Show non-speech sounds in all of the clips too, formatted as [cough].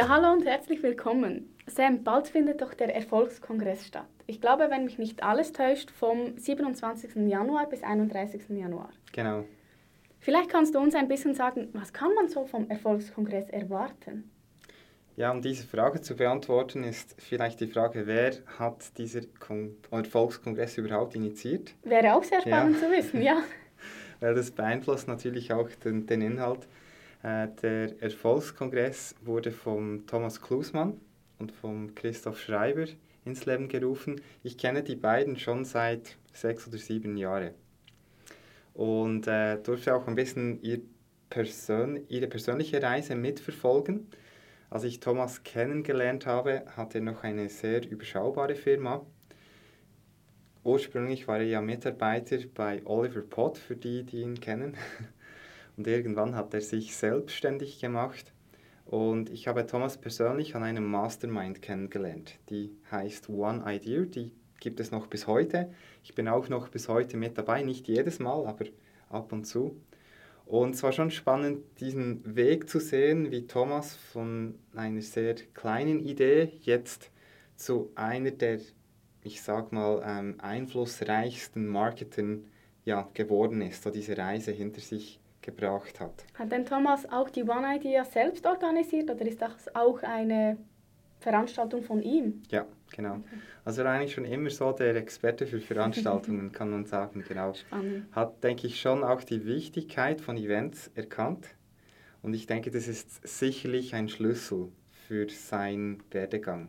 Ja, hallo und herzlich willkommen. Sam, bald findet doch der Erfolgskongress statt. Ich glaube, wenn mich nicht alles täuscht, vom 27. Januar bis 31. Januar. Genau. Vielleicht kannst du uns ein bisschen sagen, was kann man so vom Erfolgskongress erwarten? Ja, um diese Frage zu beantworten, ist vielleicht die Frage, wer hat dieser Kon Erfolgskongress überhaupt initiiert? Wäre auch sehr spannend ja. zu wissen, ja. [laughs] Weil das beeinflusst natürlich auch den, den Inhalt. Äh, der Erfolgskongress wurde von Thomas Klusmann und von Christoph Schreiber ins Leben gerufen. Ich kenne die beiden schon seit sechs oder sieben Jahren und äh, durfte auch ein bisschen ihr Persön ihre persönliche Reise mitverfolgen. Als ich Thomas kennengelernt habe, hatte er noch eine sehr überschaubare Firma. Ursprünglich war er ja Mitarbeiter bei Oliver Pott, für die, die ihn kennen. [laughs] Und irgendwann hat er sich selbstständig gemacht. Und ich habe Thomas persönlich an einem Mastermind kennengelernt. Die heißt One Idea, die gibt es noch bis heute. Ich bin auch noch bis heute mit dabei, nicht jedes Mal, aber ab und zu. Und es war schon spannend, diesen Weg zu sehen, wie Thomas von einer sehr kleinen Idee jetzt zu einer der, ich sag mal, ähm, einflussreichsten Marketern ja, geworden ist, so diese Reise hinter sich gebracht hat. Hat denn Thomas auch die One Idea selbst organisiert oder ist das auch eine Veranstaltung von ihm? Ja, genau. Okay. Also eigentlich schon immer so der Experte für Veranstaltungen, [laughs] kann man sagen, genau. Spannend. Hat, denke ich, schon auch die Wichtigkeit von Events erkannt. Und ich denke, das ist sicherlich ein Schlüssel für seinen Werdegang.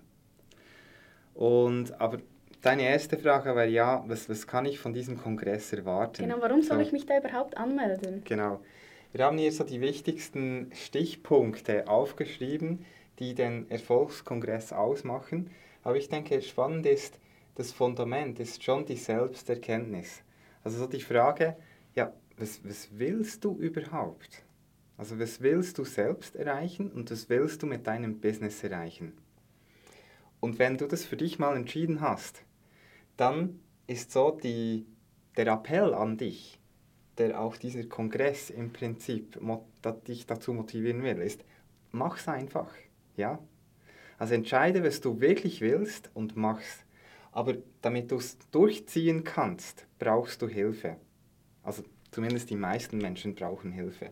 Und, aber deine erste Frage wäre ja, was, was kann ich von diesem Kongress erwarten? Genau, warum soll so, ich mich da überhaupt anmelden? Genau. Wir haben hier so die wichtigsten Stichpunkte aufgeschrieben, die den Erfolgskongress ausmachen. Aber ich denke, spannend ist, das Fundament ist schon die Selbsterkenntnis. Also so die Frage, ja, was, was willst du überhaupt? Also was willst du selbst erreichen und was willst du mit deinem Business erreichen? Und wenn du das für dich mal entschieden hast, dann ist so die, der Appell an dich, der auch dieser Kongress im Prinzip dich dazu motivieren will, ist, mach's einfach. Ja? Also entscheide, was du wirklich willst und mach's. Aber damit du es durchziehen kannst, brauchst du Hilfe. Also zumindest die meisten Menschen brauchen Hilfe.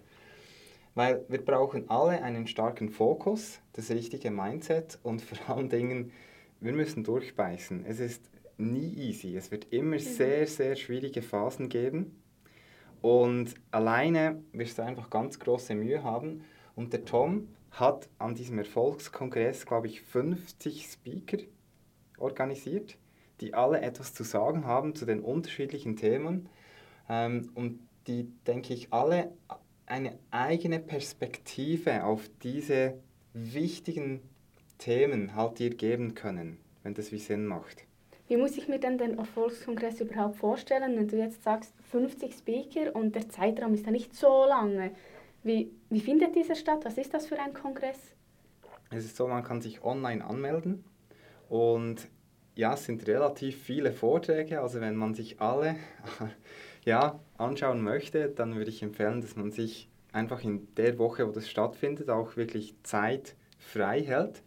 Weil wir brauchen alle einen starken Fokus, das richtige Mindset und vor allen Dingen, wir müssen durchbeißen. Es ist nie easy. Es wird immer mhm. sehr, sehr schwierige Phasen geben. Und alleine wirst du einfach ganz große Mühe haben. Und der Tom hat an diesem Erfolgskongress, glaube ich, 50 Speaker organisiert, die alle etwas zu sagen haben zu den unterschiedlichen Themen ähm, und die, denke ich, alle eine eigene Perspektive auf diese wichtigen Themen halt dir geben können, wenn das wie Sinn macht. Wie muss ich mir denn den Erfolgskongress überhaupt vorstellen, wenn du jetzt sagst 50 Speaker und der Zeitraum ist ja nicht so lange? Wie, wie findet dieser statt? Was ist das für ein Kongress? Es ist so, man kann sich online anmelden und ja, es sind relativ viele Vorträge. Also wenn man sich alle [laughs] ja, anschauen möchte, dann würde ich empfehlen, dass man sich einfach in der Woche, wo das stattfindet, auch wirklich Zeit frei hält.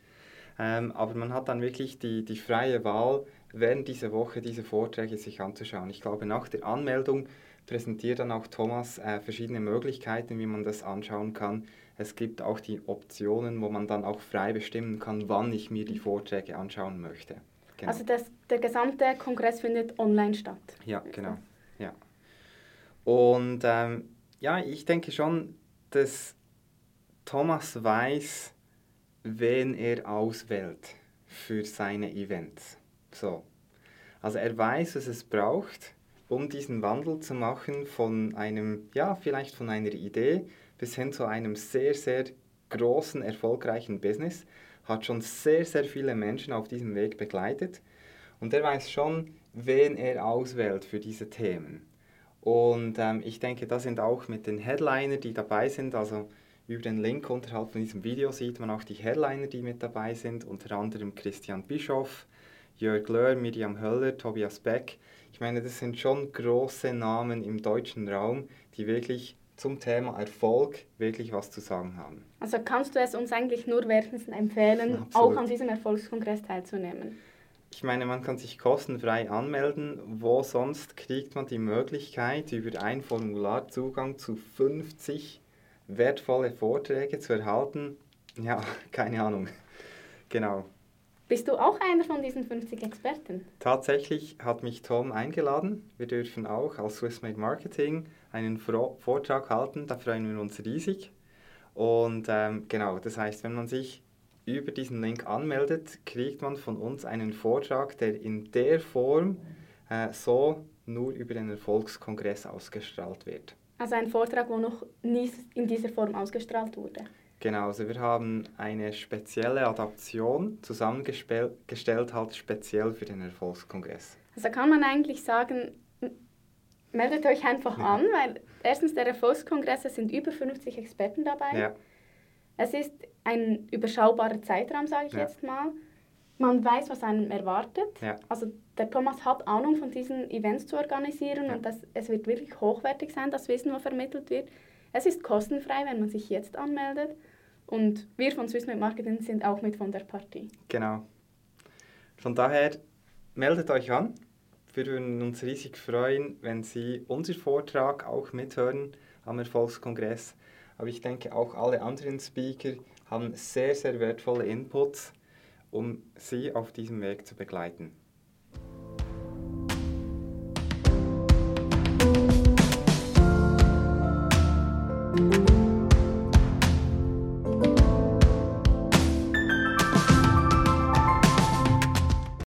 Ähm, aber man hat dann wirklich die, die freie Wahl, während dieser Woche diese Vorträge sich anzuschauen. Ich glaube, nach der Anmeldung präsentiert dann auch Thomas äh, verschiedene Möglichkeiten, wie man das anschauen kann. Es gibt auch die Optionen, wo man dann auch frei bestimmen kann, wann ich mir die Vorträge anschauen möchte. Genau. Also das, der gesamte Kongress findet online statt? Ja, genau. Ja. Und ähm, ja, ich denke schon, dass Thomas weiß, wen er auswählt für seine Events. So. Also er weiß, was es braucht, um diesen Wandel zu machen von einem, ja, vielleicht von einer Idee bis hin zu einem sehr, sehr großen, erfolgreichen Business, hat schon sehr, sehr viele Menschen auf diesem Weg begleitet und er weiß schon, wen er auswählt für diese Themen. Und ähm, ich denke, da sind auch mit den Headliner, die dabei sind, also über den Link unterhalb von diesem Video sieht man auch die Headliner, die mit dabei sind, unter anderem Christian Bischoff, Jörg Löhr, Miriam Höller, Tobias Beck. Ich meine, das sind schon große Namen im deutschen Raum, die wirklich zum Thema Erfolg wirklich was zu sagen haben. Also kannst du es uns eigentlich nur wärmstens empfehlen, Absolut. auch an diesem Erfolgskongress teilzunehmen? Ich meine, man kann sich kostenfrei anmelden. Wo sonst kriegt man die Möglichkeit, über ein Formular Zugang zu 50 wertvolle Vorträge zu erhalten? Ja, [laughs] keine Ahnung. Genau. Bist du auch einer von diesen 50 Experten? Tatsächlich hat mich Tom eingeladen. Wir dürfen auch als Swissmade Marketing einen Vortrag halten. Da freuen wir uns riesig. Und ähm, genau, das heißt, wenn man sich über diesen Link anmeldet, kriegt man von uns einen Vortrag, der in der Form äh, so nur über den Erfolgskongress ausgestrahlt wird. Also ein Vortrag, wo noch nie in dieser Form ausgestrahlt wurde. Genau, also wir haben eine spezielle Adaption zusammengestellt, halt speziell für den Erfolgskongress. Also kann man eigentlich sagen, meldet euch einfach ja. an, weil erstens der Erfolgskongress, es sind über 50 Experten dabei. Ja. Es ist ein überschaubarer Zeitraum, sage ich ja. jetzt mal. Man weiß, was einem erwartet. Also der Thomas hat Ahnung von diesen Events zu organisieren und das, es wird wirklich hochwertig sein, das Wissen, was vermittelt wird. Es ist kostenfrei, wenn man sich jetzt anmeldet. Und wir von Swissmade Marketing sind auch mit von der Partie. Genau. Von daher meldet euch an. Wir würden uns riesig freuen, wenn Sie unseren Vortrag auch mithören am Erfolgskongress. Aber ich denke, auch alle anderen Speaker haben sehr, sehr wertvolle Inputs, um Sie auf diesem Weg zu begleiten.